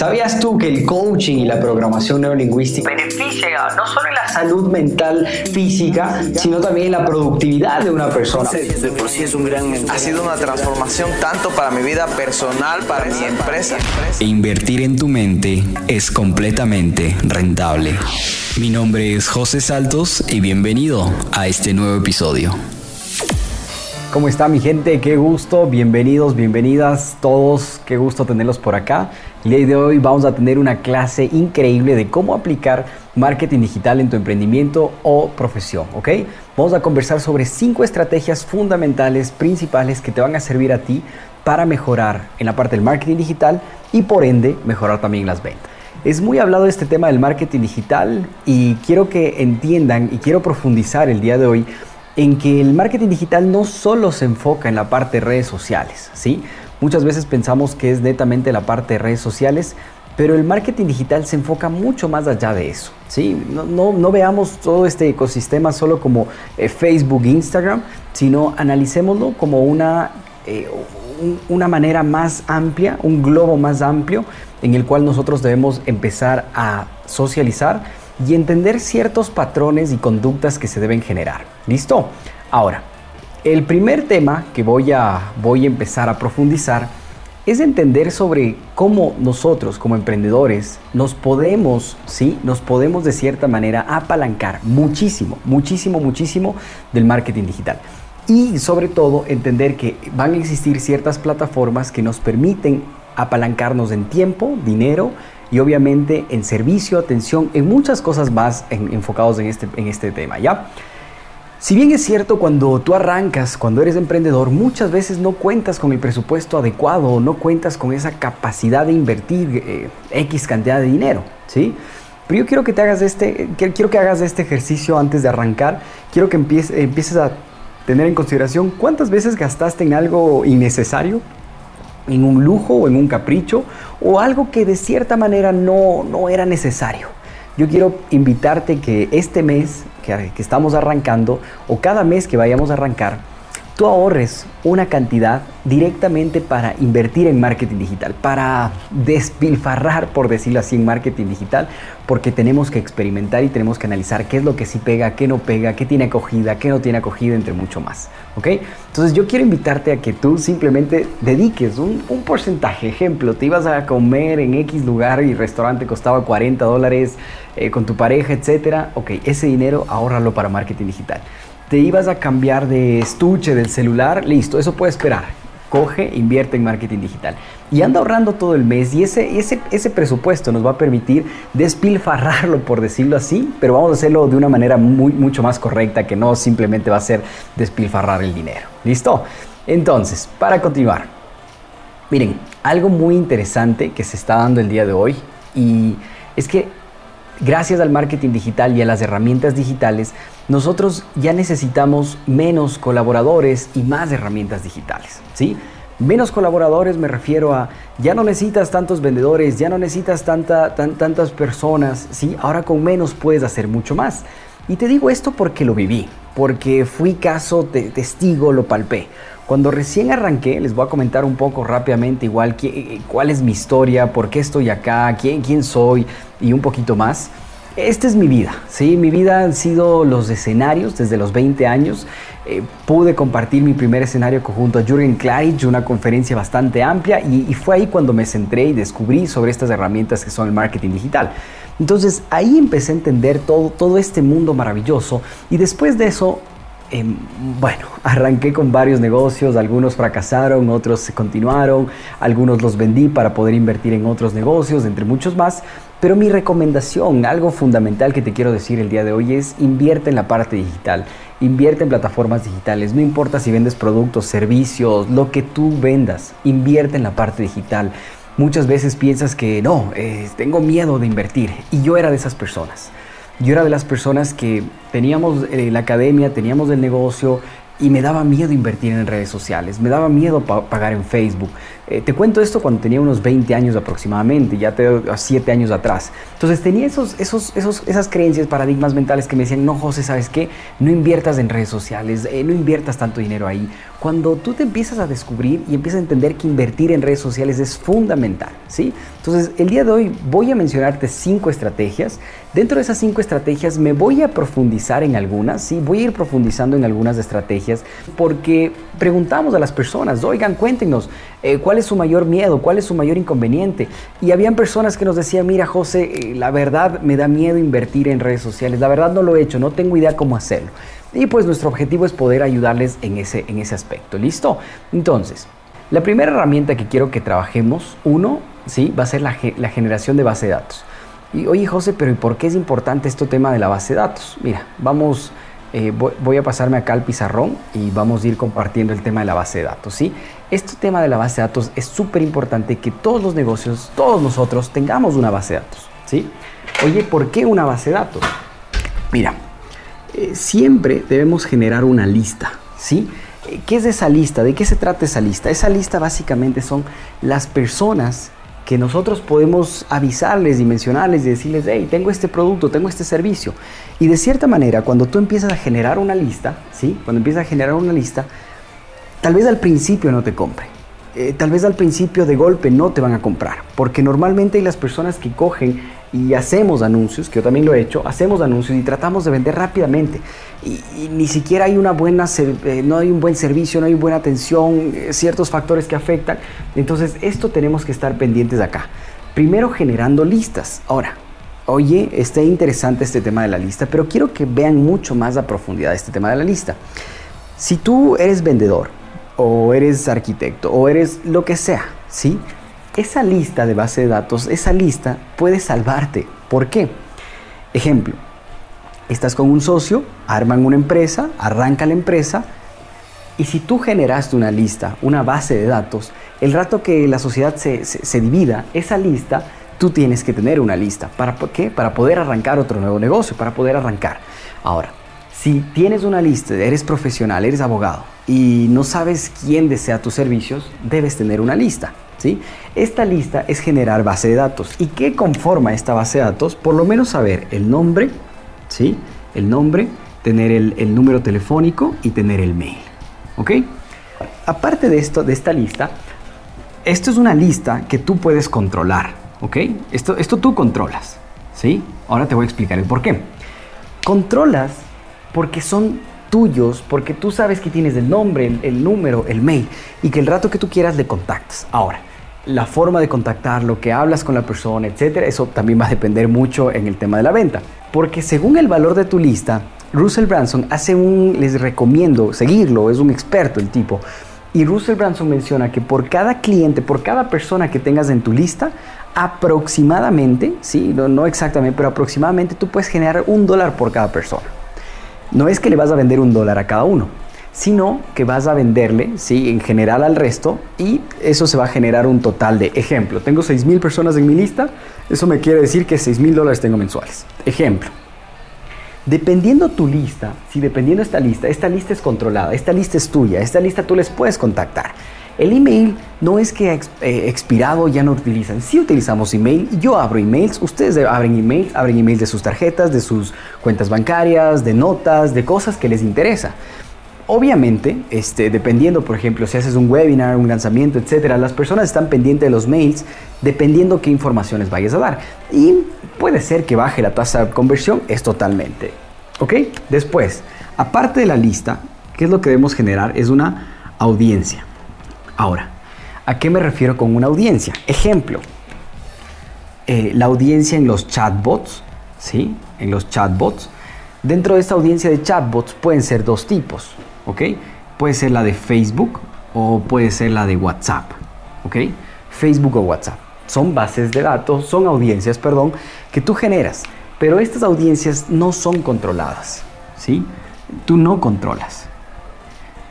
¿Sabías tú que el coaching y la programación neurolingüística beneficia no solo en la salud mental física, sino también en la productividad de una persona? Ha sido una transformación tanto para mi vida personal, para mi empresa. E invertir en tu mente es completamente rentable. Mi nombre es José Saltos y bienvenido a este nuevo episodio. ¿Cómo está mi gente? Qué gusto, bienvenidos, bienvenidas todos, qué gusto tenerlos por acá. El día de hoy vamos a tener una clase increíble de cómo aplicar marketing digital en tu emprendimiento o profesión, ¿ok? Vamos a conversar sobre cinco estrategias fundamentales, principales que te van a servir a ti para mejorar en la parte del marketing digital y por ende mejorar también las ventas. Es muy hablado este tema del marketing digital y quiero que entiendan y quiero profundizar el día de hoy en que el marketing digital no solo se enfoca en la parte de redes sociales, ¿sí? Muchas veces pensamos que es netamente la parte de redes sociales, pero el marketing digital se enfoca mucho más allá de eso, ¿sí? No, no, veamos todo este ecosistema solo como eh, Facebook, Instagram, sino analicémoslo como una, eh, una manera más amplia, un globo más amplio en el cual nosotros debemos empezar a socializar y entender ciertos patrones y conductas que se deben generar. ¿Listo? Ahora, el primer tema que voy a, voy a empezar a profundizar es entender sobre cómo nosotros como emprendedores nos podemos, ¿sí? Nos podemos de cierta manera apalancar muchísimo, muchísimo, muchísimo del marketing digital. Y sobre todo entender que van a existir ciertas plataformas que nos permiten apalancarnos en tiempo, dinero, y obviamente en servicio, atención, en muchas cosas más enfocados en este, en este tema, ¿ya? Si bien es cierto, cuando tú arrancas, cuando eres emprendedor, muchas veces no cuentas con el presupuesto adecuado, no cuentas con esa capacidad de invertir eh, X cantidad de dinero, ¿sí? Pero yo quiero que te hagas este, quiero que hagas este ejercicio antes de arrancar, quiero que empieces, empieces a tener en consideración cuántas veces gastaste en algo innecesario, en un lujo o en un capricho o algo que de cierta manera no, no era necesario. Yo quiero invitarte que este mes que, que estamos arrancando o cada mes que vayamos a arrancar, tú ahorres una cantidad directamente para invertir en marketing digital, para despilfarrar, por decirlo así, en marketing digital, porque tenemos que experimentar y tenemos que analizar qué es lo que sí pega, qué no pega, qué tiene acogida, qué no tiene acogida, entre mucho más. ¿Ok? Entonces yo quiero invitarte a que tú simplemente dediques un, porcentaje. Ejemplo, te ibas a comer en X lugar y el restaurante costaba 40 dólares eh, con tu pareja, etcétera. Ok, ese dinero ahórralo para marketing digital te ibas a cambiar de estuche del celular, listo, eso puede esperar. Coge, invierte en marketing digital. Y anda ahorrando todo el mes y ese, ese, ese presupuesto nos va a permitir despilfarrarlo, por decirlo así, pero vamos a hacerlo de una manera muy, mucho más correcta que no simplemente va a ser despilfarrar el dinero. ¿Listo? Entonces, para continuar, miren, algo muy interesante que se está dando el día de hoy y es que gracias al marketing digital y a las herramientas digitales, nosotros ya necesitamos menos colaboradores y más herramientas digitales, ¿sí? Menos colaboradores me refiero a ya no necesitas tantos vendedores, ya no necesitas tanta, tantas personas, ¿sí? Ahora con menos puedes hacer mucho más. Y te digo esto porque lo viví, porque fui caso, de testigo, lo palpé. Cuando recién arranqué, les voy a comentar un poco rápidamente igual cuál es mi historia, por qué estoy acá, quién, quién soy y un poquito más. Esta es mi vida, ¿sí? Mi vida han sido los escenarios desde los 20 años. Eh, pude compartir mi primer escenario conjunto a Jürgen Klarich, una conferencia bastante amplia, y, fue ahí cuando me centré y descubrí sobre estas herramientas que son el marketing digital. Entonces ahí empecé a entender todo, todo este mundo maravilloso y después de eso em, bueno, arranqué con varios negocios, algunos fracasaron, otros se continuaron, algunos los vendí para poder invertir en otros negocios, entre muchos más, pero mi recomendación, algo fundamental que te quiero decir el día de hoy es invierte en la parte digital, invierte en plataformas digitales, no importa si vendes productos, servicios, lo que tú vendas, invierte en la parte digital. Muchas veces piensas que no, eh, tengo miedo de invertir y yo era de esas personas. Yo era de las personas que teníamos eh, la academia, teníamos el negocio, y me daba miedo invertir en redes sociales, me daba miedo pagar en Facebook, Eh, te cuento esto cuando tenía unos 20 años aproximadamente, ya te 7 años atrás. Entonces tenía esos, esos, esos, esas creencias, paradigmas mentales que me decían, no José, ¿sabes qué? No inviertas en redes sociales, eh, no inviertas tanto dinero ahí. Cuando tú te empiezas a descubrir y empiezas a entender que invertir en redes sociales es fundamental, ¿sí? Entonces el día de hoy voy a mencionarte cinco estrategias. Dentro de esas cinco estrategias me voy a profundizar en algunas, ¿sí? Voy a ir profundizando en algunas estrategias porque preguntamos a las personas, oigan, cuéntenos, eh, ¿cuál es su mayor miedo? ¿Cuál es su mayor inconveniente? Y habían personas que nos decían, mira José, eh, la verdad me da miedo invertir en redes sociales, la verdad no lo he hecho, no tengo idea cómo hacerlo. Y pues nuestro objetivo es poder ayudarles en ese, en ese aspecto, ¿listo? Entonces, la primera herramienta que quiero que trabajemos, uno, ¿sí? va a ser la, generación de base de datos. Y oye José, pero ¿y por qué es importante este tema de la base de datos? Mira, vamos, eh, voy, a pasarme acá al pizarrón y vamos a ir compartiendo el tema de la base de datos, ¿sí? Este tema de la base de datos es súper importante que todos los negocios, todos nosotros tengamos una base de datos, ¿sí? Oye, ¿por qué una base de datos? Mira, eh, siempre debemos generar una lista, ¿sí? Eh, ¿Qué es esa lista? ¿De qué se trata esa lista? Esa lista básicamente son las personas que nosotros podemos avisarles y mencionarles y decirles, hey, tengo este producto, tengo este servicio. Y de cierta manera, cuando tú empiezas a generar una lista, ¿sí? Cuando empiezas a generar una lista, tal vez al principio no te compre. Eh, tal vez al principio de golpe no te van a comprar, porque normalmente las personas que cogen y hacemos anuncios, que yo también lo he hecho, hacemos anuncios y tratamos de vender rápidamente y, ni siquiera hay una buena, eh, no hay un buen servicio, no hay buena atención, eh, ciertos factores que afectan. Entonces esto tenemos que estar pendientes acá. Primero generando listas. Ahora, oye, está interesante este tema de la lista, pero quiero que vean mucho más a profundidad este tema de la lista. Si tú eres vendedor o eres arquitecto o eres lo que sea, ¿sí? esa lista de base de datos, esa lista puede salvarte. ¿Por qué? Ejemplo, estás con un socio, arman una empresa, arranca la empresa, y si tú generaste una lista, una base de datos, el rato que la sociedad se, divida, esa lista, tú tienes que tener una lista. ¿Para qué? Para poder arrancar otro nuevo negocio, para poder arrancar. Ahora, si tienes una lista, eres profesional, eres abogado y no sabes quién desea tus servicios, debes tener una lista. Esta lista es generar base de datos. ¿Y qué conforma esta base de datos? Por lo menos saber el nombre, ¿sí? El nombre, tener el, número telefónico y tener el mail. ¿Ok? Aparte de esto, de esta lista, esto es una lista que tú puedes controlar. ¿Ok? Esto, esto tú controlas. ¿Sí? Ahora te voy a explicar el por qué. Controlas porque son tuyos, porque tú sabes que tienes el nombre, el, número, el mail, y que el rato que tú quieras le contactas. Ahora, la forma de contactar, lo que hablas con la persona, etcétera, eso también va a depender mucho en el tema de la venta. Porque según el valor de tu lista, Russell Branson hace un, les recomiendo seguirlo, es un experto el tipo. Y Russell Branson menciona que por cada cliente, por cada persona que tengas en tu lista, aproximadamente, sí, no, no exactamente, pero aproximadamente tú puedes generar un dólar por cada persona. No es que le vas a vender un dólar a cada uno, sino que vas a venderle, ¿sí? En general al resto y eso se va a generar un total de, ejemplo, tengo 6 mil personas en mi lista, eso me quiere decir que 6 mil dólares tengo mensuales. Ejemplo. Dependiendo tu lista, si dependiendo esta lista, esta lista es controlada, esta lista es tuya, esta lista tú les puedes contactar. El email no es que eh, expirado ya no utilizan. Si utilizamos email, yo abro emails, ustedes abren emails, abren emails de sus tarjetas, de sus cuentas bancarias, de notas, de cosas que les interesa. Obviamente, este, dependiendo, por ejemplo, si haces un webinar, un lanzamiento, etcétera, las personas están pendientes de los mails dependiendo qué informaciones vayas a dar. Y puede ser que baje la tasa de conversión, es totalmente. ¿Ok? Después, aparte de la lista, ¿qué es lo que debemos generar? Es una audiencia. Ahora, ¿a qué me refiero con una audiencia? Ejemplo, eh, la audiencia en los chatbots, ¿sí? En los chatbots. Dentro de esta audiencia de chatbots pueden ser dos tipos. ¿ok? Puede ser la de Facebook o puede ser la de WhatsApp, ¿ok? Facebook o WhatsApp. Son bases de datos, son audiencias, perdón, que tú generas, pero estas audiencias no son controladas, ¿sí? Tú no controlas.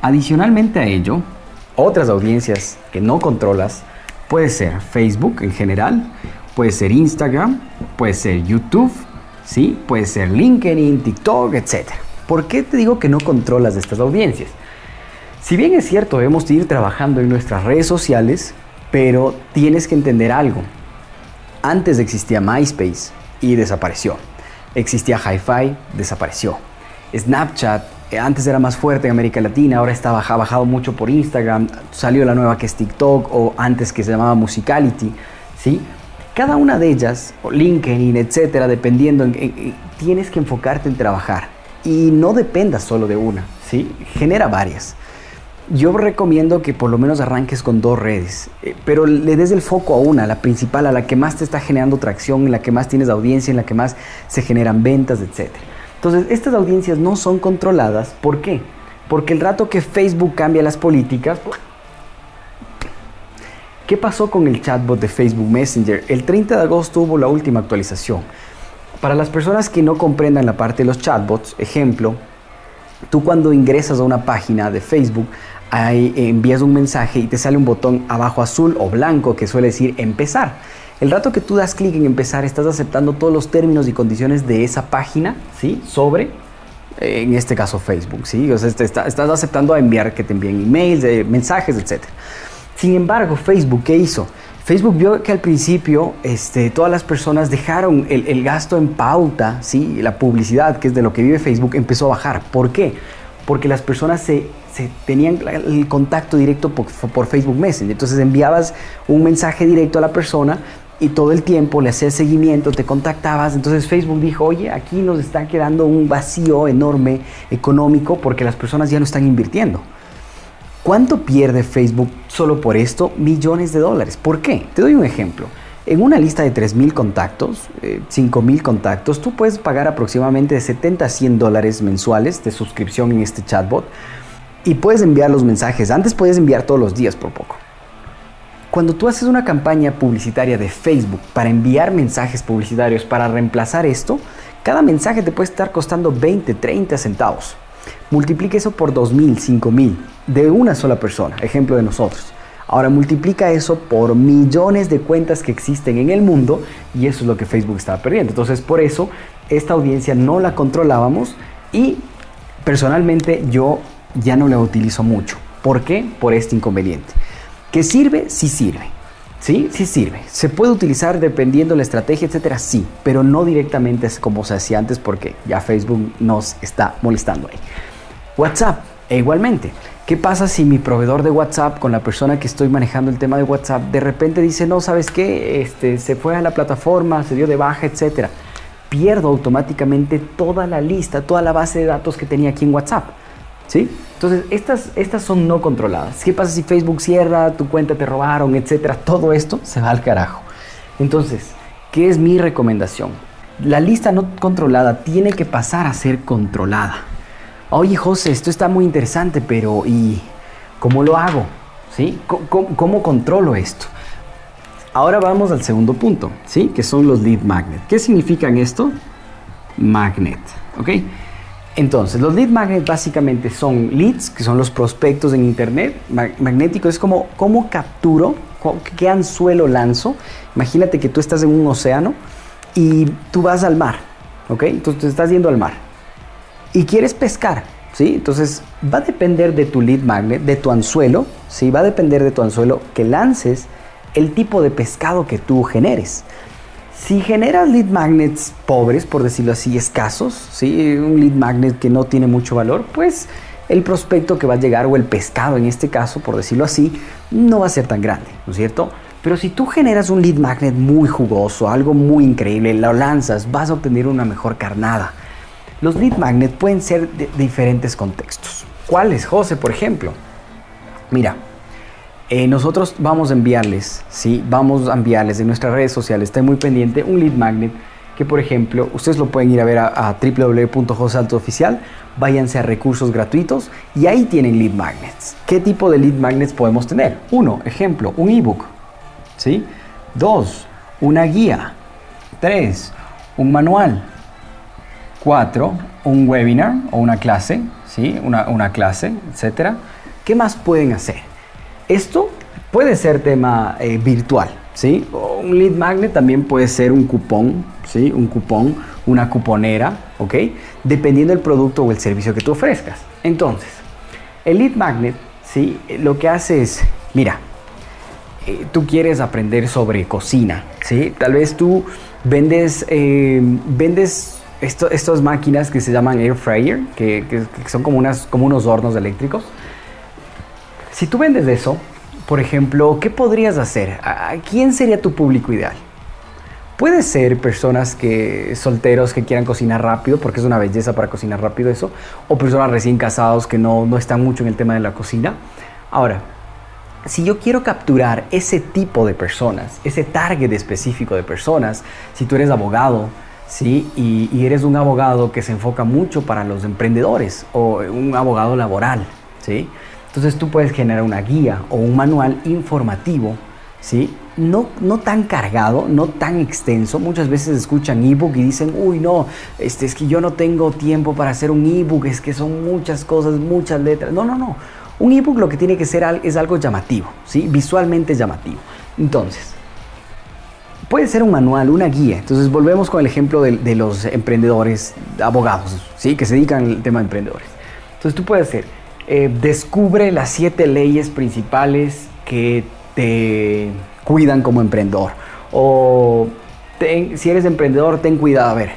Adicionalmente a ello, otras audiencias que no controlas puede ser Facebook en general, puede ser Instagram, puede ser YouTube, ¿sí? Puede ser LinkedIn, TikTok, etcétera. ¿Por qué te digo que no controlas estas audiencias? Si bien es cierto, debemos ir trabajando en nuestras redes sociales, Pero tienes que entender algo. Antes existía MySpace y desapareció. Existía HiFi, desapareció. Snapchat antes era más fuerte en América Latina, ahora está bajado mucho por Instagram, salió la nueva que es TikTok o antes que se llamaba Musicality, ¿sí? Cada una de ellas, o LinkedIn, etcétera, dependiendo, tienes que enfocarte en trabajar y no dependas solo de una, ¿sí? Genera varias. Yo recomiendo que por lo menos arranques con dos redes, eh, pero le des el foco a una, la principal, a la que más te está generando tracción, en la que más tienes audiencia, en la que más se generan ventas, etcétera. Entonces, estas audiencias no son controladas. ¿Por qué? Porque el rato que Facebook cambia las políticas... ¿Qué pasó con el chatbot de Facebook Messenger? El 30 de agosto hubo la última actualización. Para las personas que no comprendan la parte de los chatbots, ejemplo, tú cuando ingresas a una página de Facebook, envías un mensaje y te sale un botón abajo azul o blanco que suele decir empezar. El rato que tú das clic en empezar, estás aceptando todos los términos y condiciones de esa página, ¿sí? Sobre, en este caso Facebook, ¿sí? O sea, estás aceptando a enviar que te envíen emails, eh, mensajes, etc. Sin embargo, Facebook, ¿qué hizo? Facebook vio que al principio este, todas las personas dejaron el, gasto en pauta, ¿sí? la publicidad, que es de lo que vive Facebook, empezó a bajar. ¿Por qué? Porque las personas se, tenían el contacto directo por, por, Facebook Messenger. Entonces enviabas un mensaje directo a la persona y todo el tiempo le hacías seguimiento, te contactabas. Entonces Facebook dijo, oye, aquí nos está quedando un vacío enorme económico porque las personas ya no están invirtiendo. ¿Cuánto pierde Facebook solo por esto? Millones de dólares. ¿Por qué? Te doy un ejemplo. En una lista de 3.000 contactos, eh, 5.000 contactos, tú puedes pagar aproximadamente de 70 a 100 dólares mensuales de suscripción en este chatbot y puedes enviar los mensajes. Antes puedes enviar todos los días por poco. Cuando tú haces una campaña publicitaria de Facebook para enviar mensajes publicitarios para reemplazar esto, cada mensaje te puede estar costando 20, 30 centavos. Multiplica eso por 2.000, 5.000 de una sola persona, ejemplo de nosotros. Ahora multiplica eso por millones de cuentas que existen en el mundo y eso es lo que Facebook estaba perdiendo. Entonces por eso esta audiencia no la controlábamos y personalmente yo ya no la utilizo mucho. ¿Por qué? Por este inconveniente. ¿Que sirve? Sí sirve. ¿Sí? Sí sirve. Se puede utilizar dependiendo de la estrategia, etcétera, sí, pero no directamente como se hacía antes porque ya Facebook nos está molestando ahí. WhatsApp, e igualmente. ¿Qué pasa si mi proveedor de WhatsApp con la persona que estoy manejando el tema de WhatsApp de repente dice, no, ¿sabes qué? Este, se fue a la plataforma, se dio de baja, etcétera? Pierdo automáticamente toda la lista, toda la base de datos que tenía aquí en WhatsApp. ¿Sí? Entonces, estas, estas son no controladas. ¿Qué pasa si Facebook cierra, tu cuenta te robaron, etcétera? Todo esto se va al carajo. Entonces, ¿qué es mi recomendación? La lista no controlada tiene que pasar a ser controlada. Oye, José, esto está muy interesante, pero ¿y cómo lo hago? ¿Sí? ¿Cómo, controlo esto? Ahora vamos al segundo punto, ¿sí? Que son los lead magnet. ¿Qué significan esto? Magnet, ¿ok? Entonces, los lead magnets básicamente son leads, que son los prospectos en Internet. magnético es como cómo capturo, qué anzuelo lanzo. Imagínate que tú estás en un océano y tú vas al mar, ¿ok? Entonces, te estás yendo al mar y quieres pescar, ¿sí? Entonces, va a depender de tu lead magnet, de tu anzuelo, ¿sí? Va a depender de tu anzuelo que lances el tipo de pescado que tú generes. Si generas lead magnets pobres, por decirlo así, escasos, ¿sí? un lead magnet que no tiene mucho valor, pues el prospecto que va a llegar o el pescado en este caso, por decirlo así, no va a ser tan grande, ¿no es cierto? Pero si tú generas un lead magnet muy jugoso, algo muy increíble, lo lanzas, vas a obtener una mejor carnada. Los lead magnets pueden ser de diferentes contextos. ¿Cuáles, José, por ejemplo? Mira, eh, nosotros vamos a enviarles, ¿sí? Vamos a enviarles en nuestras redes sociales, está muy pendiente, un lead magnet que por ejemplo, ustedes lo pueden ir a ver a, a Oficial, váyanse a recursos gratuitos y ahí tienen lead magnets. ¿Qué tipo de lead magnets podemos tener? Uno, ejemplo, un ebook, ¿sí? Dos, una guía. Tres, un manual. Cuatro, un webinar o una clase, ¿sí? Una, una clase, etcétera. ¿Qué más pueden hacer? Esto puede ser tema eh, virtual, ¿sí? un lead magnet también puede ser un cupón, ¿sí? Un cupón, una cuponera, ¿ok? Dependiendo del producto o el servicio que tú ofrezcas. Entonces, el lead magnet, ¿sí? Lo que hace es, mira, eh, tú quieres aprender sobre cocina, ¿sí? Tal vez tú vendes, eh, vendes estas máquinas que se llaman air fryer, que, que, son como, unas, como unos hornos eléctricos. Si tú vendes eso, por ejemplo, ¿qué podrías hacer? ¿A quién sería tu público ideal? Puede ser personas que solteros que quieran cocinar rápido, porque es una belleza para cocinar rápido eso, o personas recién casados que no, no están mucho en el tema de la cocina. Ahora, si yo quiero capturar ese tipo de personas, ese target específico de personas, si tú eres abogado, ¿sí? Y, y, eres un abogado que se enfoca mucho para los emprendedores o un abogado laboral, ¿sí? Entonces tú puedes generar una guía o un manual informativo, ¿sí? no, no tan cargado, no tan extenso. Muchas veces escuchan ebook y dicen, uy, no, este, es que yo no tengo tiempo para hacer un ebook, es que son muchas cosas, muchas letras. No, no, no. Un ebook lo que tiene que ser es algo llamativo, ¿sí? visualmente llamativo. Entonces, puede ser un manual, una guía. Entonces, volvemos con el ejemplo de, los emprendedores, abogados, ¿sí? que se dedican al tema de emprendedores. Entonces, tú puedes hacer, eh, descubre las siete leyes principales que te cuidan como emprendedor. O si eres emprendedor, ten cuidado. A ver,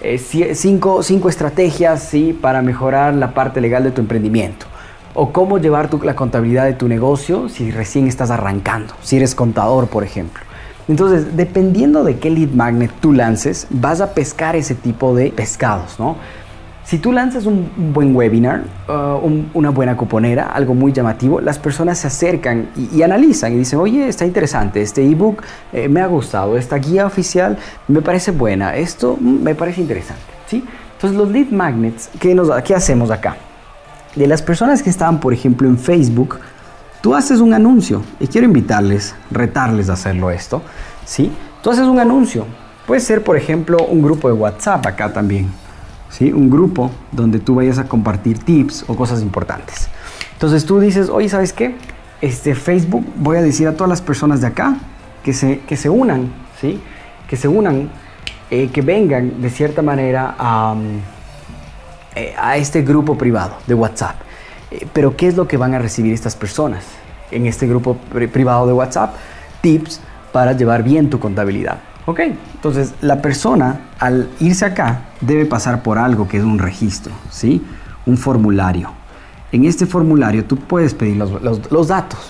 eh, cinco, cinco, estrategias ¿sí? para mejorar la parte legal de tu emprendimiento. O cómo llevar la contabilidad de tu negocio si recién estás arrancando. Si eres contador, por ejemplo. Entonces, dependiendo de qué lead magnet tú lances, vas a pescar ese tipo de pescados, ¿no? Si tú lanzas un buen webinar, uh, una buena cuponera, algo muy llamativo, las personas se acercan y, analizan y dicen, oye, está interesante, este ebook eh, me ha gustado, esta guía oficial me parece buena, esto me parece interesante. ¿sí? Entonces los lead magnets, ¿qué, nos, ¿qué hacemos acá? De las personas que estaban, por ejemplo, en Facebook, tú haces un anuncio y quiero invitarles, retarles a hacerlo esto. ¿sí? Tú haces un anuncio, puede ser, por ejemplo, un grupo de WhatsApp acá también ¿sí? Un grupo donde tú vayas a compartir tips o cosas importantes. Entonces tú dices, oye, ¿sabes qué? Este Facebook, voy a decir a todas las personas de acá que se, que se unan, ¿sí? Que se unan, eh, que vengan de cierta manera a, eh, a este grupo privado de WhatsApp. Eh, pero ¿qué es lo que van a recibir estas personas en este grupo privado de WhatsApp? Tips para llevar bien tu contabilidad. Ok, entonces la persona al irse acá debe pasar por algo que es un registro, ¿sí? Un formulario. En este formulario tú puedes pedir los, datos.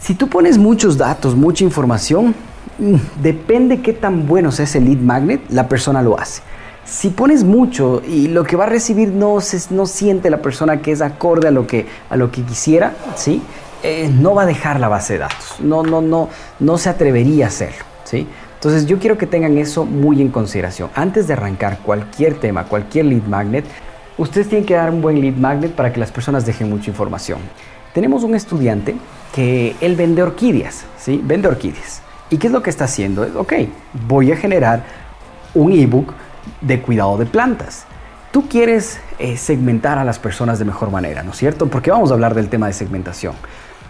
Si tú pones muchos datos, mucha información, mm, depende qué tan bueno sea ese lead magnet, la persona lo hace. Si pones mucho y lo que va a recibir no, se, no siente la persona que es acorde a lo que, a lo que quisiera, ¿sí? Eh, no va a dejar la base de datos. No, no, no, no se atrevería a hacerlo. ¿Sí? Entonces yo quiero que tengan eso muy en consideración. Antes de arrancar cualquier tema, cualquier lead magnet, ustedes tienen que dar un buen lead magnet para que las personas dejen mucha información. Tenemos un estudiante que él vende orquídeas, ¿sí? Vende orquídeas. ¿Y qué es lo que está haciendo? Ok, voy a generar un ebook de cuidado de plantas. Tú quieres eh, segmentar a las personas de mejor manera, ¿no es cierto? Porque vamos a hablar del tema de segmentación.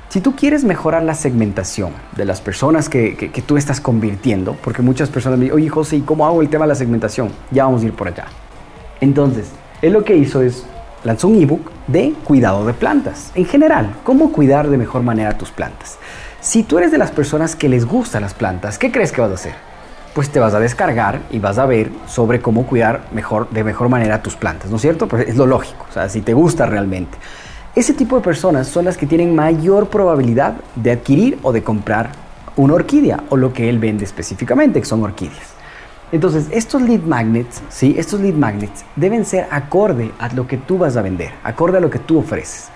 Si tú quieres mejorar la segmentación de las personas que, tú estás convirtiendo, porque muchas personas me dicen, oye José, ¿y cómo hago el tema de la segmentación? Ya vamos a ir por allá. Entonces, él lo que hizo es, lanzó un ebook de cuidado de plantas. En general, cómo cuidar de mejor manera tus plantas. Si tú eres de las personas que les gustan las plantas, ¿qué crees que vas a hacer? Pues te vas a descargar y vas a ver sobre cómo cuidar mejor, de mejor manera tus plantas, ¿no es cierto? Pues es lo lógico, o sea, si te gusta realmente. Ese tipo de personas son las que tienen mayor probabilidad de adquirir o de comprar una orquídea o lo que él vende específicamente, que son orquídeas. Entonces, estos lead magnets, ¿sí? Estos lead magnets deben ser acorde a lo que tú vas a vender, acorde a lo que tú ofreces.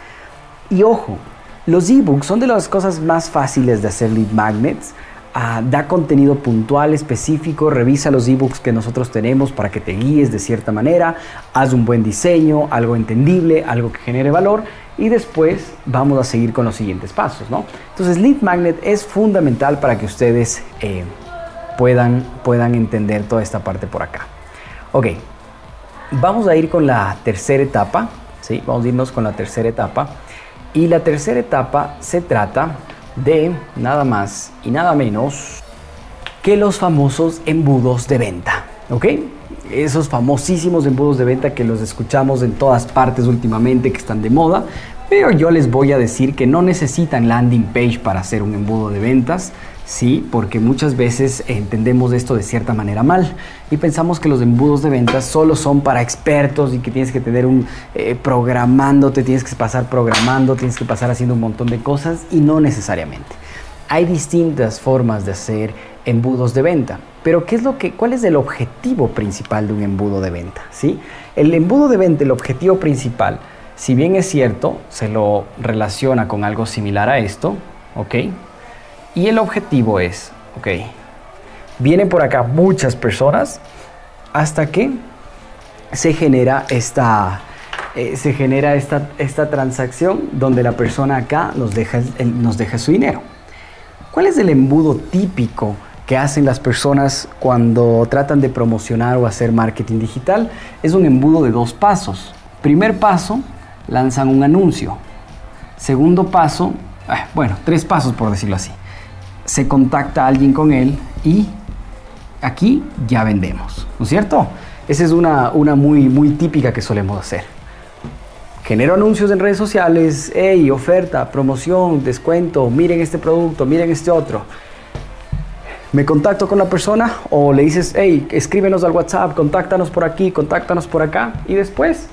Y ojo, los ebooks son de las cosas más fáciles de hacer lead magnets. Ah, da contenido puntual, específico, revisa los ebooks que nosotros tenemos para que te guíes de cierta manera, haz un buen diseño, algo entendible, algo que genere valor y después vamos a seguir con los siguientes pasos, ¿no? Entonces, Lead Magnet es fundamental para que ustedes eh, puedan, puedan entender toda esta parte por acá. Ok, vamos a ir con la tercera etapa, ¿sí? Vamos a irnos con la tercera etapa. Y la tercera etapa se trata de nada más y nada menos que los famosos embudos de venta, ¿ok? Esos famosísimos embudos de venta que los escuchamos en todas partes últimamente, que están de moda, Pero yo les voy a decir que no necesitan landing page para hacer un embudo de ventas, sí, porque muchas veces entendemos esto de cierta manera mal. Y pensamos que los embudos de ventas solo son para expertos y que tienes que tener un eh, programando, te tienes que pasar programando, tienes que pasar haciendo un montón de cosas y no necesariamente. Hay distintas formas de hacer embudos de venta, pero ¿qué es lo que, ¿cuál es el objetivo principal de un embudo de venta? ¿sí? El embudo de venta, el objetivo principal, si bien es cierto, se lo relaciona con algo similar a esto, ¿ok? Y el objetivo es, ¿ok? Vienen por acá muchas personas hasta que se genera esta, eh, se genera esta, esta transacción donde la persona acá nos deja, nos deja su dinero. ¿Cuál es el embudo típico que hacen las personas cuando tratan de promocionar o hacer marketing digital? Es un embudo de dos pasos. Primer paso, lanzan un anuncio. Segundo paso, ah, bueno, tres pasos por decirlo así. Se contacta a alguien con él y aquí ya vendemos, ¿no es cierto? Esa es una, una muy, muy típica que solemos hacer. Genero anuncios en redes sociales, hey, oferta, promoción, descuento, miren este producto, miren este otro. Me contacto con la persona o le dices, hey, escríbenos al WhatsApp, contáctanos por aquí, contáctanos por acá y después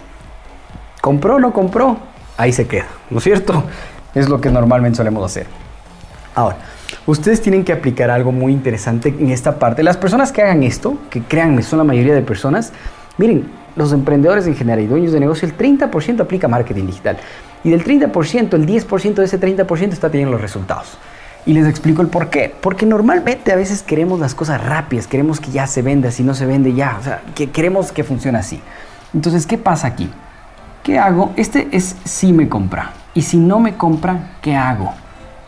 ¿Compró o no compró? Ahí se queda, ¿no es cierto? Es lo que normalmente solemos hacer. Ahora, ustedes tienen que aplicar algo muy interesante en esta parte. Las personas que hagan esto, que créanme, son la mayoría de personas, miren, los emprendedores en general y dueños de negocio, el 30% aplica marketing digital. Y del 30%, el 10% de ese 30% está teniendo los resultados. Y les explico el por qué. Porque normalmente a veces queremos las cosas rápidas, queremos que ya se venda, si no se vende ya, o sea, que queremos que funcione así. Entonces, ¿qué pasa aquí? ¿Qué hago? Este es si me compra. Y si no me compra, ¿qué hago?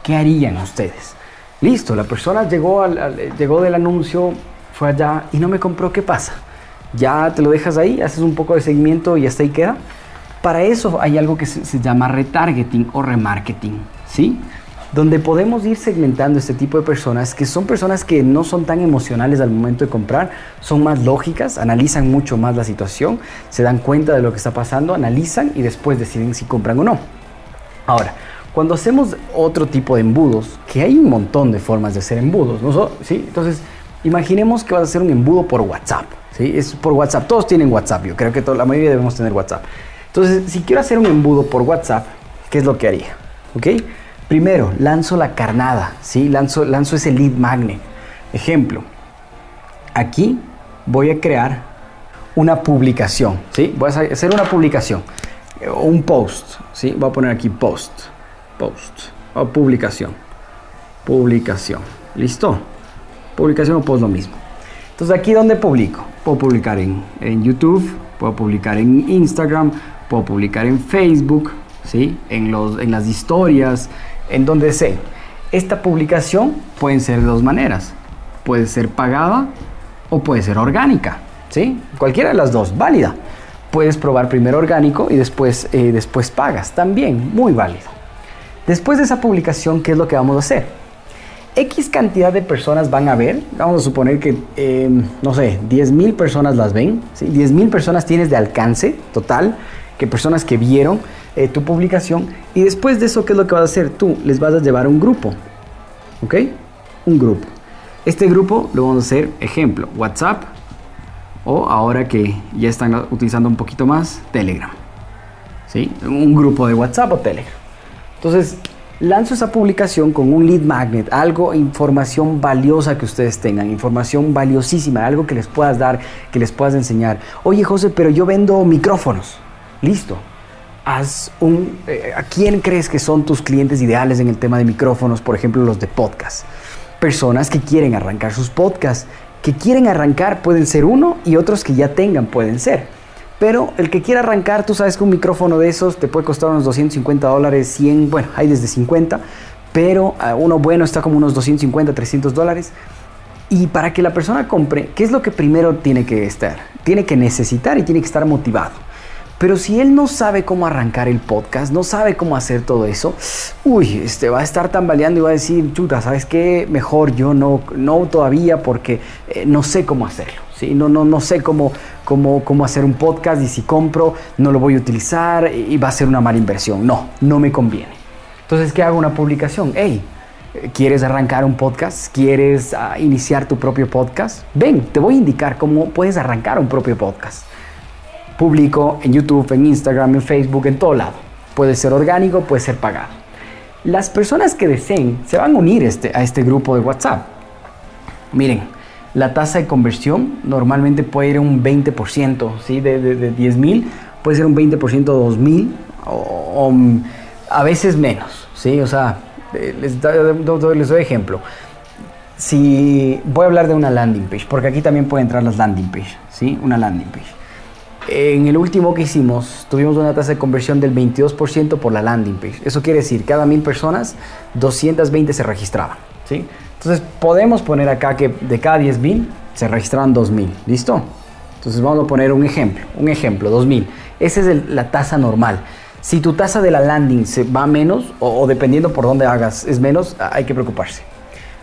¿Qué harían ustedes? Listo, la persona llegó, al, llegó del anuncio, fue allá y no me compró, ¿qué pasa? Ya te lo dejas ahí, haces un poco de seguimiento y hasta ahí queda. Para eso hay algo que se, se llama retargeting o remarketing, ¿sí? donde podemos ir segmentando este tipo de personas que son personas que no son tan emocionales al momento de comprar, son más lógicas, analizan mucho más la situación, se dan cuenta de lo que está pasando, analizan y después deciden si compran o no. Ahora, cuando hacemos otro tipo de embudos, que hay un montón de formas de hacer embudos, ¿no? ¿Sí? Entonces, imaginemos que vas a hacer un embudo por WhatsApp, Es por WhatsApp, todos tienen WhatsApp, yo creo que la mayoría debemos tener WhatsApp. Entonces, si quiero hacer un embudo por WhatsApp, ¿qué es lo que haría? ¿Ok? Primero, lanzo la carnada, ¿sí? lanzo, lanzo ese lead magnet. Ejemplo, aquí voy a crear una publicación, ¿sí? voy a hacer una publicación, un post, ¿sí? voy a poner aquí post, post, o publicación, publicación, ¿listo? Publicación o post lo mismo. Entonces aquí donde publico, puedo publicar en, en YouTube, puedo publicar en Instagram, puedo publicar en Facebook, ¿sí? en, los, en las historias, en donde sé, esta publicación puede ser de dos maneras. Puede ser pagada o puede ser orgánica. ¿sí? Cualquiera de las dos, válida. Puedes probar primero orgánico y después, eh, después pagas. También muy válido. Después de esa publicación, ¿qué es lo que vamos a hacer? X cantidad de personas van a ver, vamos a suponer que, em, no sé, 10 mil personas las ven, ¿sí? 10 mil personas tienes de alcance total, que personas que vieron eh, tu publicación y después de eso, ¿qué es lo que vas a hacer? Tú les vas a llevar un grupo, ¿ok? Un grupo. Este grupo lo vamos a hacer, ejemplo, WhatsApp o ahora que ya están utilizando un poquito más, Telegram. ¿Sí? Un grupo de WhatsApp o Telegram. Entonces, lanzo esa publicación con un lead magnet, algo, información valiosa que ustedes tengan, información valiosísima, algo que les puedas dar, que les puedas enseñar. Oye, José, pero yo vendo micrófonos. Listo. Haz un, eh, ¿A quién crees que son tus clientes ideales en el tema de micrófonos, por ejemplo, los de podcast? Personas que quieren arrancar sus podcasts. Que quieren arrancar pueden ser uno y otros que ya tengan pueden ser. Pero el que quiera arrancar, tú sabes que un micrófono de esos te puede costar unos 250 dólares, 100, bueno, hay desde 50, pero ah, uno bueno está como unos 250, 300 dólares. Y para que la persona compre, ¿qué es lo que primero tiene que estar? Tiene que necesitar y tiene que estar motivado. Pero si él no sabe cómo arrancar el podcast, no sabe cómo hacer todo eso, uy, este va a estar tambaleando y va a decir, chuta, ¿sabes qué? Mejor yo no, no todavía porque eh, no sé cómo hacerlo, No, no, no sé cómo, cómo, cómo hacer un podcast y si compro no lo voy a utilizar y va a ser una mala inversión. No, no me conviene. Entonces, ¿qué hago? Una publicación. Hey, ¿quieres arrancar un podcast? ¿Quieres ah, iniciar tu propio podcast? Ven, te voy a indicar cómo puedes arrancar un propio podcast. Publico en YouTube, en Instagram, en Facebook, en todo lado. Puede ser orgánico, puede ser pagado. Las personas que deseen se van a unir este, a este grupo de WhatsApp. Miren, la tasa de conversión normalmente puede ir a un 20%, ¿sí? de, de, 10 mil, puede ser un 20% de 2 mil o, a veces menos. ¿sí? O sea, eh, les, doy, les doy ejemplo. Si voy a hablar de una landing page, porque aquí también pueden entrar las landing page, ¿sí? Una landing page. En el último que hicimos, tuvimos una tasa de conversión del 22% por la landing page. Eso quiere decir, cada mil personas, 220 se registraban. ¿sí? Entonces, podemos poner acá que de cada 10 mil se registraban 2000. ¿Listo? Entonces, vamos a poner un ejemplo. Un ejemplo, 2000. Esa es la tasa normal. Si tu tasa de la landing se va menos, o, dependiendo por dónde hagas, es menos, hay que preocuparse.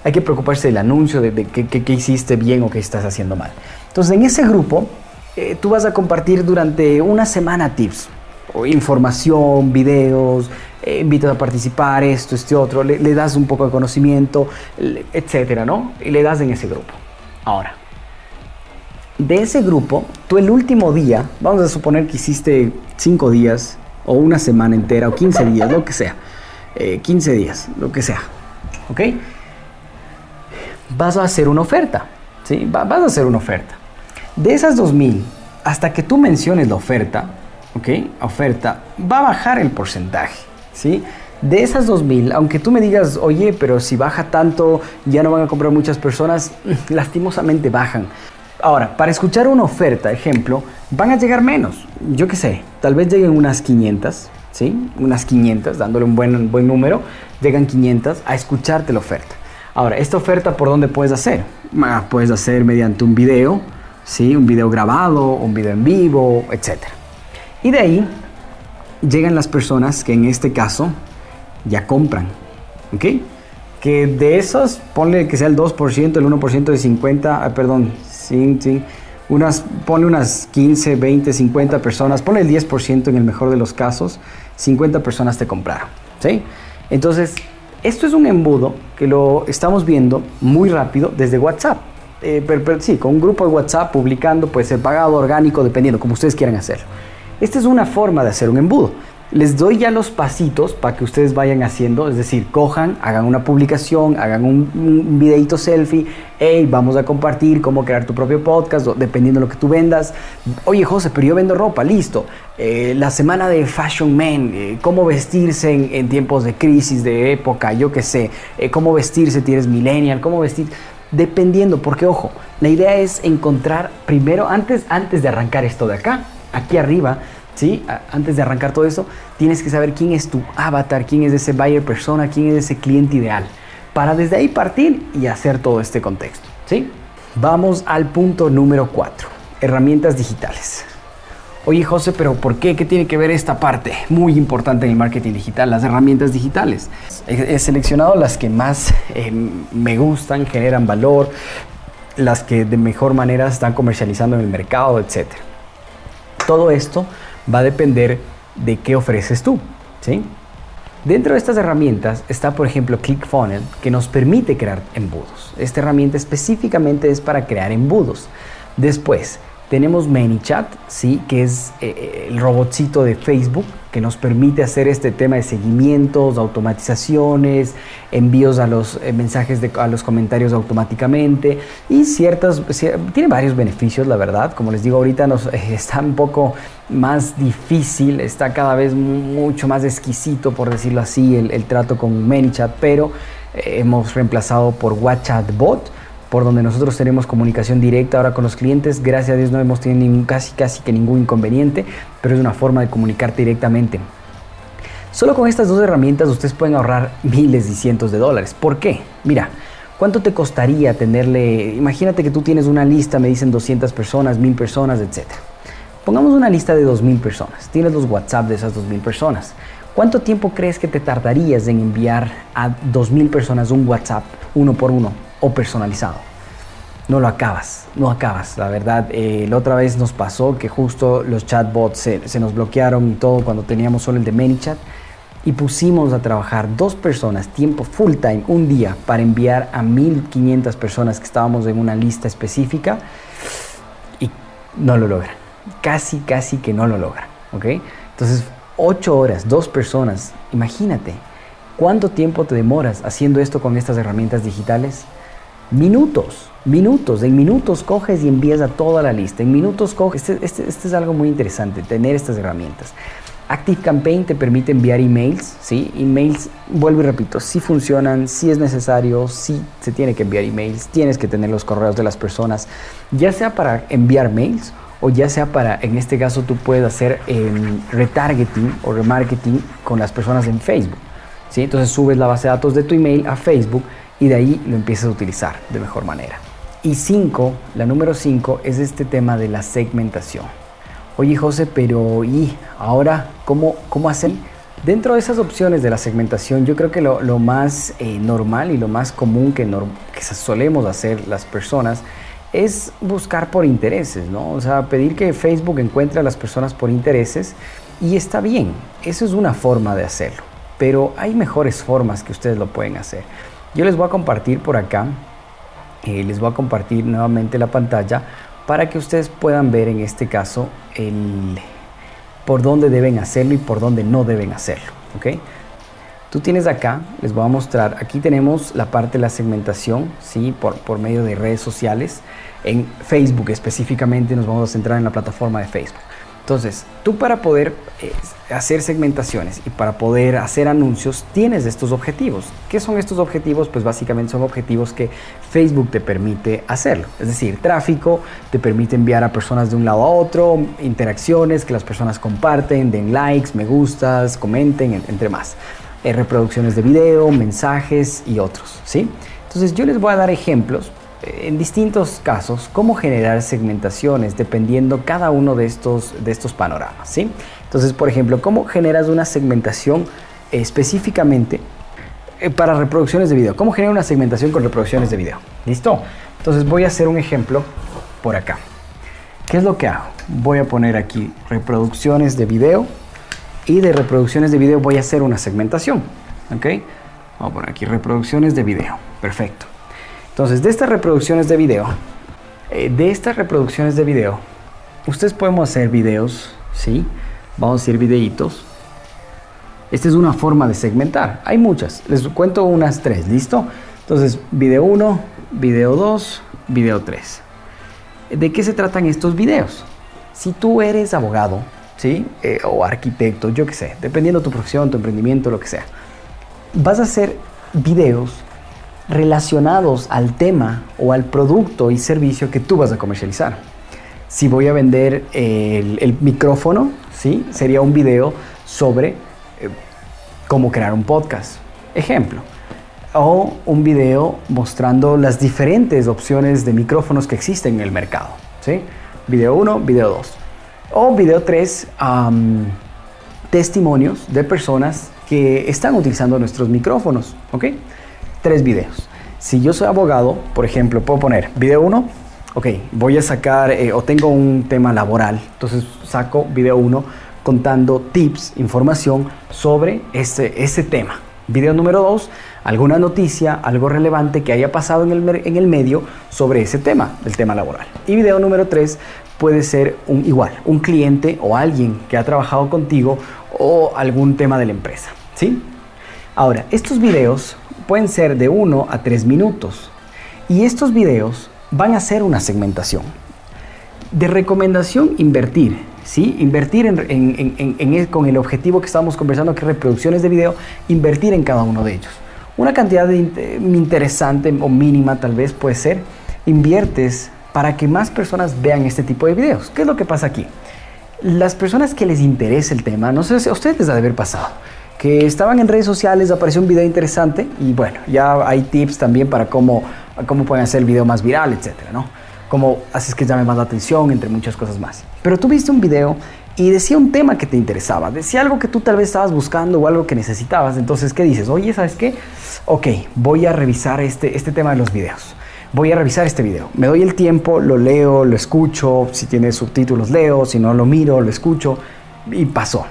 Hay que preocuparse del anuncio, de, qué hiciste bien o qué estás haciendo mal. Entonces, en ese grupo eh, tú vas a compartir durante una semana tips, o información, videos, eh, invitas a participar, esto, este otro, le, das un poco de conocimiento, etcétera, ¿no? Y le das en ese grupo. Ahora, de ese grupo, tú el último día, vamos a suponer que hiciste 5 días, o una semana entera, o 15 días, lo que sea, 15 eh, días, lo que sea, ¿ok? Vas a hacer una oferta, ¿sí? Vas a hacer una oferta. De esas 2000, hasta que tú menciones la oferta, ¿ok? Oferta, va a bajar el porcentaje, De esas 2000, aunque tú me digas, oye, pero si baja tanto, ya no van a comprar muchas personas, lastimosamente bajan. Ahora, para escuchar una oferta, ejemplo, van a llegar menos. Yo qué sé, tal vez lleguen unas 500, ¿sí? Unas 500, dándole un buen, buen número, llegan 500 a escucharte la oferta. Ahora, esta oferta, ¿por dónde puedes hacer? Ah, puedes hacer mediante un video, ¿sí? un video grabado, un video en vivo, etc. Y de ahí llegan las personas que en este caso ya compran. ¿Ok? Que de esos, ponle que sea el 2%, el 1% de 50, ah, perdón, sí, sí, unas, ponle unas 15, 20, 50 personas, ponle el 10% en el mejor de los casos, 50 personas te compraron. ¿Sí? Entonces, esto es un embudo que lo estamos viendo muy rápido desde WhatsApp. Eh, pero, sí, con un grupo de WhatsApp publicando, puede ser pagado, orgánico, dependiendo, como ustedes quieran hacerlo. Esta es una forma de hacer un embudo. Les doy ya los pasitos para que ustedes vayan haciendo, es decir, cojan, hagan una publicación, hagan un, videito selfie, hey, vamos a compartir cómo crear tu propio podcast, dependiendo de lo que tú vendas. Oye, José, pero yo vendo ropa, listo. Eh, la semana de Fashion Man, eh, cómo vestirse en, tiempos de crisis, de época, yo qué sé, cómo vestirse, tienes millennial, cómo vestir dependiendo, porque ojo, la idea es encontrar primero, antes, antes de arrancar esto de acá, aquí arriba, ¿sí? antes de arrancar todo eso, tienes que saber quién es tu avatar, quién es ese buyer persona, quién es ese cliente ideal, para desde ahí partir y hacer todo este contexto. ¿sí? Vamos al punto número 4, herramientas digitales. Oye José, pero ¿por qué? ¿Qué tiene que ver esta parte muy importante en el marketing digital? Las herramientas digitales. He, seleccionado las que más eh, me gustan, generan valor, las que de mejor manera están comercializando en el mercado, etc. Todo esto va a depender de qué ofreces tú. ¿sí? Dentro de estas herramientas está, por ejemplo, ClickFunnels, que nos permite crear embudos. Esta herramienta específicamente es para crear embudos. Después, tenemos ManyChat, ¿sí? que es eh, eh, el robotcito de Facebook que nos permite hacer este tema de seguimientos, automatizaciones, envíos a los eh, mensajes, de, a los comentarios automáticamente y ciertas, tiene varios beneficios, la verdad. Como les digo, ahorita nos, está un poco más difícil, está cada vez mucho más exquisito, por decirlo así, el, el trato con ManyChat, pero hemos reemplazado por WhatsApp Bot por donde nosotros tenemos comunicación directa ahora con los clientes. Gracias a Dios no hemos tenido ningún, casi, casi que ningún inconveniente, pero es una forma de comunicarte directamente. Solo con estas dos herramientas ustedes pueden ahorrar miles y cientos de dólares. ¿Por qué? Mira, ¿cuánto te costaría tenerle? Imagínate que tú tienes una lista, me dicen 200 personas, 1000 personas, etc. Pongamos una lista de 2000 personas. Tienes los WhatsApp de esas 2000 personas. ¿Cuánto tiempo crees que te tardarías en enviar a 2000 personas un WhatsApp uno por uno? O personalizado. no lo acabas, no acabas. La verdad, eh, la otra vez nos pasó que justo los chatbots se, se nos bloquearon y todo cuando teníamos solo el de ManyChat y pusimos a trabajar dos personas, tiempo full time, un día, para enviar a 1500 personas que estábamos en una lista específica y no lo logran. Casi, casi que no lo logran. ¿Ok? Entonces, 8 horas, dos personas, imagínate, ¿cuánto tiempo te demoras haciendo esto con estas herramientas digitales? Minutos, minutos, en minutos coges y envías toda la lista, en minutos coges, este, este, este es algo muy interesante, tener estas herramientas. ActiveCampaign te permite enviar emails, ¿sí? Emails, vuelvo y repito, si funcionan, si es necesario, si se tiene que enviar emails, tienes que tener los correos de las personas, ya sea para enviar mails o ya sea para, en este caso tú puedes hacer em, retargeting o remarketing con las personas en Facebook, ¿sí? Entonces subes la base de datos de tu email a Facebook y de ahí lo empiezas a utilizar de mejor manera. Y cinco, la número 5 es este tema de la segmentación. Oye José, pero ¿y ahora cómo, cómo hacen? Dentro de esas opciones de la segmentación, yo creo que lo, más eh, normal y lo más común que, que solemos hacer las personas es buscar por intereses, ¿no? O sea, pedir que Facebook encuentre a las personas por intereses y está bien, eso es una forma de hacerlo, pero hay mejores formas que ustedes lo pueden hacer. Yo les voy a compartir por acá, eh, les voy a compartir nuevamente la pantalla para que ustedes puedan ver en este caso el, por dónde deben hacerlo y por dónde no deben hacerlo. ¿ok? Tú tienes acá, les voy a mostrar, aquí tenemos la parte de la segmentación, ¿sí? por, por medio de redes sociales. En Facebook específicamente nos vamos a centrar en la plataforma de Facebook. Entonces, tú para poder eh, hacer segmentaciones y para poder hacer anuncios tienes estos objetivos. ¿Qué son estos objetivos? Pues básicamente son objetivos que Facebook te permite hacerlo. Es decir, tráfico, te permite enviar a personas de un lado a otro, interacciones, que las personas comparten, den likes, me gustas, comenten, entre más. Eh, reproducciones de video, mensajes y otros. ¿sí? Entonces yo les voy a dar ejemplos en distintos casos cómo generar segmentaciones dependiendo cada uno de estos, de estos panoramas. ¿sí? Entonces, por ejemplo, cómo generas una segmentación específicamente eh, para reproducciones de video. ¿Cómo generar una segmentación con reproducciones de video? ¿Listo? Entonces voy a hacer un ejemplo por acá. ¿Qué es lo que hago? Voy a poner aquí reproducciones de video y de reproducciones de video voy a hacer una segmentación. ¿Ok? Vamos a poner aquí reproducciones de video. Perfecto. Entonces, de estas reproducciones de video, eh, de estas reproducciones de video, ustedes podemos hacer videos, ¿sí? Vamos a hacer videitos. Esta es una forma de segmentar. Hay muchas. Les cuento unas tres, ¿listo? Entonces, video 1, video 2, video 3. ¿De qué se tratan estos videos? Si tú eres abogado, ¿sí? Eh, o arquitecto, yo qué sé, dependiendo de tu profesión, tu emprendimiento, lo que sea, vas a hacer videos relacionados al tema o al producto y servicio que tú vas a comercializar. Si voy a vender el, micrófono, ¿sí? sería un video sobre eh, cómo crear un podcast. Ejemplo. O un video mostrando las diferentes opciones de micrófonos que existen en el mercado. ¿sí? Video 1, video 2. O video 3, testimonios de personas que están utilizando nuestros micrófonos. Tres videos. Si yo soy abogado, por ejemplo, puedo poner video 1, ok, voy a sacar eh, o tengo un tema laboral, entonces saco video 1 contando tips, información sobre ese, ese tema. Video número 2, alguna noticia, algo relevante que haya pasado en el, en el medio sobre ese tema, el tema laboral. Y video número 3 puede ser un, igual, un cliente o alguien que ha trabajado contigo o algún tema de la empresa. ¿sí? Ahora, estos videos pueden ser de 1 a 3 minutos. Y estos videos van a ser una segmentación. De recomendación, invertir. ¿sí? Invertir en, con el objetivo que estábamos conversando, que reproducciones de video, invertir en cada uno de ellos. Una cantidad de, interesante o mínima tal vez puede ser, inviertes para que más personas vean este tipo de videos. ¿Qué es lo que pasa aquí? Las personas que les interesa el tema, no sé si a ustedes les ha de haber pasado que estaban en redes sociales, apareció un video interesante y bueno, ya hay tips también para cómo, cómo pueden hacer el video más viral, etcétera, ¿no? Cómo haces que llame más la atención, entre muchas cosas más. Pero tú viste un video y decía un tema que te interesaba, decía algo que tú tal vez estabas buscando o algo que necesitabas, entonces, ¿qué dices? Oye, ¿sabes qué? Ok, voy a revisar este, este tema de los videos. voy a revisar este video. Me doy el tiempo, lo leo, lo escucho, si tiene subtítulos leo, si no lo miro, lo escucho y pasó.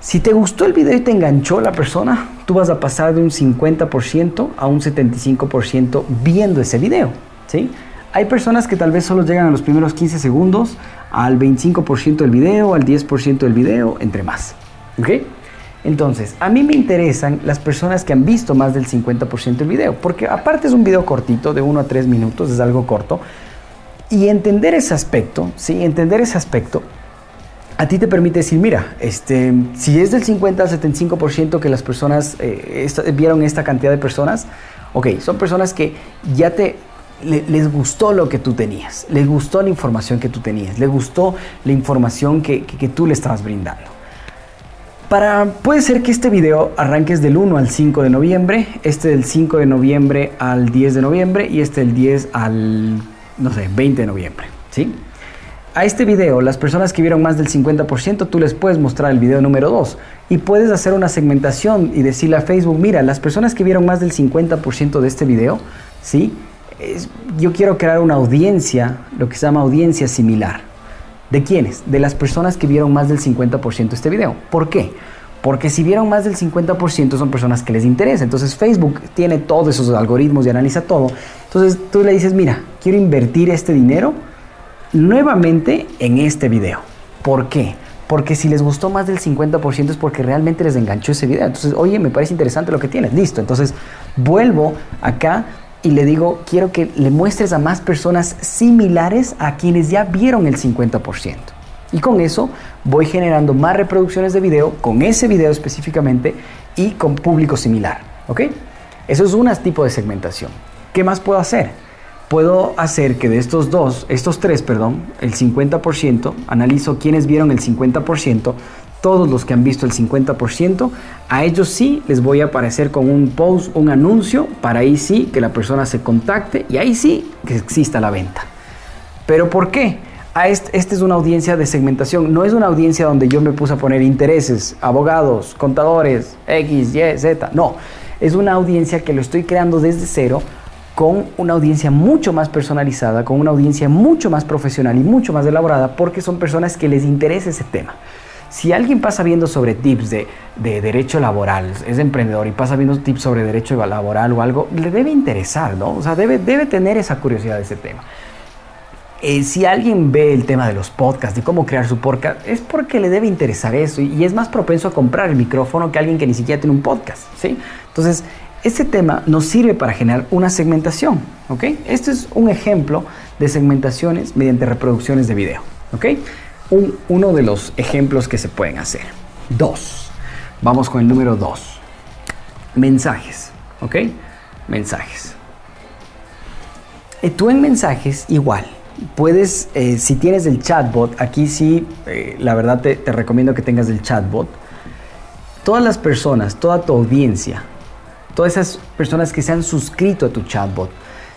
Si te gustó el video y te enganchó la persona, tú vas a pasar de un 50% a un 75% viendo ese video, ¿sí? Hay personas que tal vez solo llegan a los primeros 15 segundos, al 25% del video, al 10% del video, entre más. ¿Ok? Entonces, a mí me interesan las personas que han visto más del 50% del video, porque aparte es un video cortito, de 1 a 3 minutos, es algo corto, y entender ese aspecto, ¿sí? Entender ese aspecto a ti te permite decir, mira, este, si es del 50 al 75% que las personas eh, vieron esta cantidad de personas, ok, son personas que ya te les gustó lo que tú tenías, les gustó la información que tú tenías, les gustó la información que, que, tú le estabas brindando. Para, puede ser que este video arranques del 1 al 5 de noviembre, este del 5 de noviembre al 10 de noviembre y este del 10 al, no sé, 20 de noviembre, ¿sí? A este video, las personas que vieron más del 50%, tú les puedes mostrar el video número 2 y puedes hacer una segmentación y decirle a Facebook, mira, las personas que vieron más del 50% de este video, ¿sí? yo quiero crear una audiencia, lo que se llama audiencia similar. ¿De quiénes? De las personas que vieron más del 50% de este video. ¿Por qué? Porque si vieron más del 50% son personas que les interesa. Entonces Facebook tiene todos esos algoritmos y analiza todo. Entonces tú le dices, mira, quiero invertir este dinero nuevamente en este video. ¿Por qué? Porque si les gustó más del 50% es porque realmente les enganchó ese video. Entonces, oye, me parece interesante lo que tienes. Listo. Entonces, vuelvo acá y le digo, quiero que le muestres a más personas similares a quienes ya vieron el 50%. Y con eso voy generando más reproducciones de video con ese video específicamente y con público similar. ¿Ok? Eso es un tipo de segmentación. ¿Qué más puedo hacer? Puedo hacer que de estos dos, estos tres, perdón, el 50%, analizo quienes vieron el 50%, todos los que han visto el 50%, a ellos sí les voy a aparecer con un post, un anuncio, para ahí sí que la persona se contacte y ahí sí que exista la venta. ¿Pero por qué? Esta es una audiencia de segmentación, no es una audiencia donde yo me puse a poner intereses, abogados, contadores, X, Y, Z, no, es una audiencia que lo estoy creando desde cero con una audiencia mucho más personalizada, con una audiencia mucho más profesional y mucho más elaborada, porque son personas que les interesa ese tema. Si alguien pasa viendo sobre tips de, derecho laboral, es emprendedor y pasa viendo tips sobre derecho laboral o algo, le debe interesar, ¿no? O sea, debe, debe tener esa curiosidad de ese tema. Eh, si alguien ve el tema de los podcasts, de cómo crear su podcast, es porque le debe interesar eso y, es más propenso a comprar el micrófono que alguien que ni siquiera tiene un podcast, ¿sí? Entonces, este tema nos sirve para generar una segmentación, ¿ok? Este es un ejemplo de segmentaciones mediante reproducciones de video, ¿ok? uno de los ejemplos que se pueden hacer. Dos. Vamos con el número dos. Mensajes. ¿Ok? Mensajes. Eh, tú en mensajes igual. Puedes, eh, si tienes el chatbot, aquí sí, eh, la verdad te, te recomiendo que tengas el chatbot. Todas las personas, toda tu audiencia, todas esas personas que se han suscrito a tu chatbot,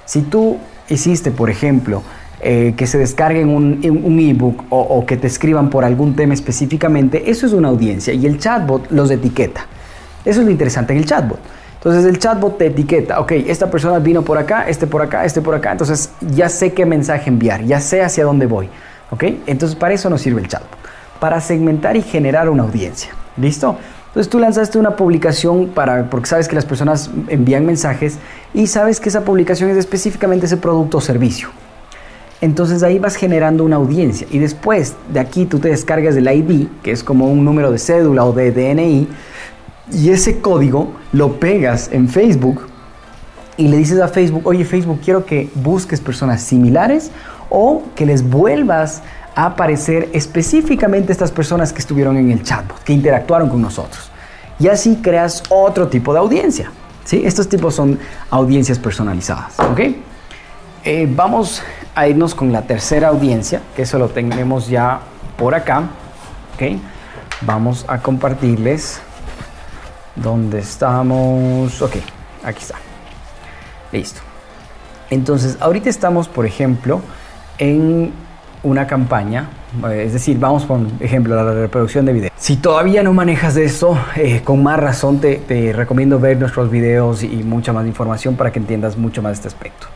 si tú hiciste, por ejemplo, eh, que se descarguen un, ebook o, o, que te escriban por algún tema específicamente, eso es una audiencia y el chatbot los etiqueta. Eso es lo interesante en el chatbot. Entonces el chatbot te etiqueta, ok, esta persona vino por acá, este por acá, este por acá, entonces ya sé qué mensaje enviar, ya sé hacia dónde voy, ok. Entonces para eso nos sirve el chatbot, para segmentar y generar una audiencia, ¿listo? Entonces tú lanzaste una publicación para, porque sabes que las personas envían mensajes y sabes que esa publicación es específicamente ese producto o servicio. Entonces ahí vas generando una audiencia y después de aquí tú te descargas del ID, que es como un número de cédula o de DNI, y ese código lo pegas en Facebook y le dices a Facebook, oye Facebook, quiero que busques personas similares o que les vuelvas aparecer específicamente estas personas que estuvieron en el chatbot, que interactuaron con nosotros. Y así creas otro tipo de audiencia. ¿sí? Estos tipos son audiencias personalizadas. ¿ok? Eh, vamos a irnos con la tercera audiencia, que eso lo tenemos ya por acá. ¿ok? Vamos a compartirles dónde estamos. Ok, aquí está. Listo. Entonces, ahorita estamos, por ejemplo, en una campaña, eh, es decir, vamos por ejemplo la reproducción de video. Si todavía no manejas de eso, eh, con más razón te, te recomiendo ver nuestros videos y mucha más información para que entiendas mucho más este aspecto.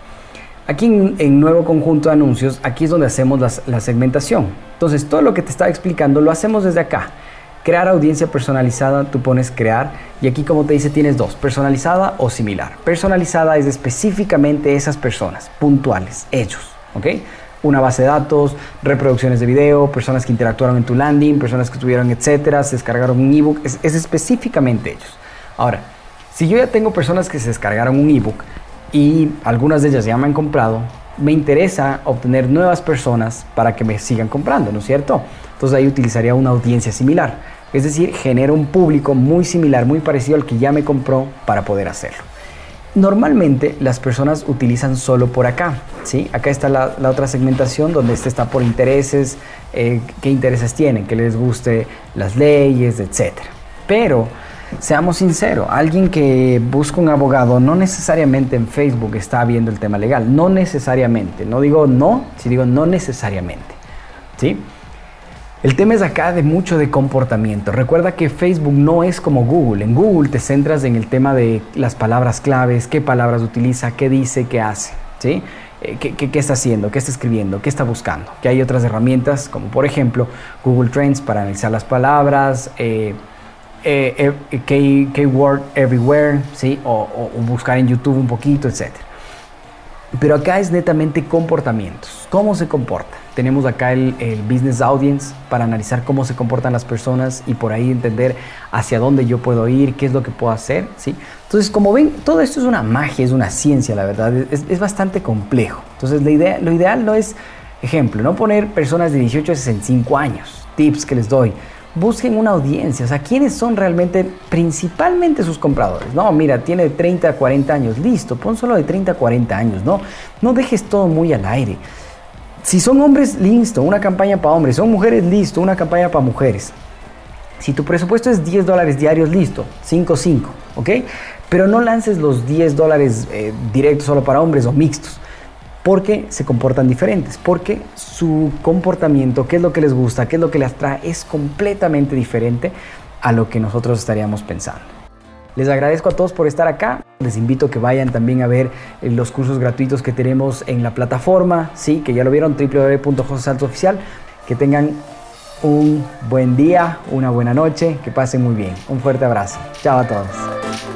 Aquí en, nuevo conjunto de anuncios, aquí es donde hacemos la segmentación. Entonces, todo lo que te estaba explicando lo hacemos desde acá. Crear audiencia personalizada, tú pones crear y aquí como te dice tienes dos, personalizada o similar. Personalizada es específicamente esas personas, puntuales, ellos, ¿ok? Una base de datos, reproducciones de video, personas que interactuaron en tu landing, personas que tuvieron, etcétera, se descargaron un ebook, es, es específicamente ellos. Ahora, si yo ya tengo personas que se descargaron un ebook y algunas de ellas ya me han comprado, me interesa obtener nuevas personas para que me sigan comprando, ¿no es cierto? Entonces ahí utilizaría una audiencia similar. Es decir, genera un público muy similar, muy parecido al que ya me compró para poder hacerlo. Normalmente las personas utilizan solo por acá, ¿sí? Acá está la, otra segmentación donde este está por intereses, eh, qué intereses tienen, que les guste las leyes, etc. Pero, seamos sinceros, alguien que busca un abogado no necesariamente en Facebook está viendo el tema legal, no necesariamente, no digo no, si digo no necesariamente, ¿sí? El tema es acá de mucho de comportamiento. Recuerda que Facebook no es como Google. En Google te centras en el tema de las palabras claves, qué palabras utiliza, qué dice, qué hace. ¿sí? Eh, ¿Qué, está haciendo? ¿Qué está escribiendo? ¿Qué está buscando? Que hay otras herramientas como por ejemplo Google Trends para analizar las palabras, eh, eh, Keyword Everywhere, ¿sí? O, o, buscar en YouTube un poquito, etc. Pero acá es netamente comportamientos. ¿Cómo se comporta? Tenemos acá el, Business Audience para analizar cómo se comportan las personas y por ahí entender hacia dónde yo puedo ir, qué es lo que puedo hacer. ¿sí? Entonces, como ven, todo esto es una magia, es una ciencia, la verdad. Es, bastante complejo. Entonces, lo ideal no es, ejemplo, no poner personas de 18 a 65 años. Tips que les doy busquen una audiencia, o sea, quiénes son realmente principalmente sus compradores. No, mira, tiene 30 a 40 años, listo, pon solo de 30 a 40 años, no, no dejes todo muy al aire. Si son hombres, listo, una campaña para hombres. Son mujeres, listo, una campaña para mujeres. Si tu presupuesto es 10 dólares diarios, listo, 5, 5, ¿ok? Pero no lances los 10 dólares eh, directos solo para hombres o mixtos, porque se comportan diferentes, porque su comportamiento, qué es lo que les gusta, qué es lo que les atrae, es completamente diferente a lo que nosotros estaríamos pensando. Les agradezco a todos por estar acá. Les invito a que vayan también a ver eh, los cursos gratuitos que tenemos en la plataforma, sí, que ya lo vieron, www.josesaltooficial. Que tengan un buen día, una buena noche, que pasen muy bien. Un fuerte abrazo. Chao a todos.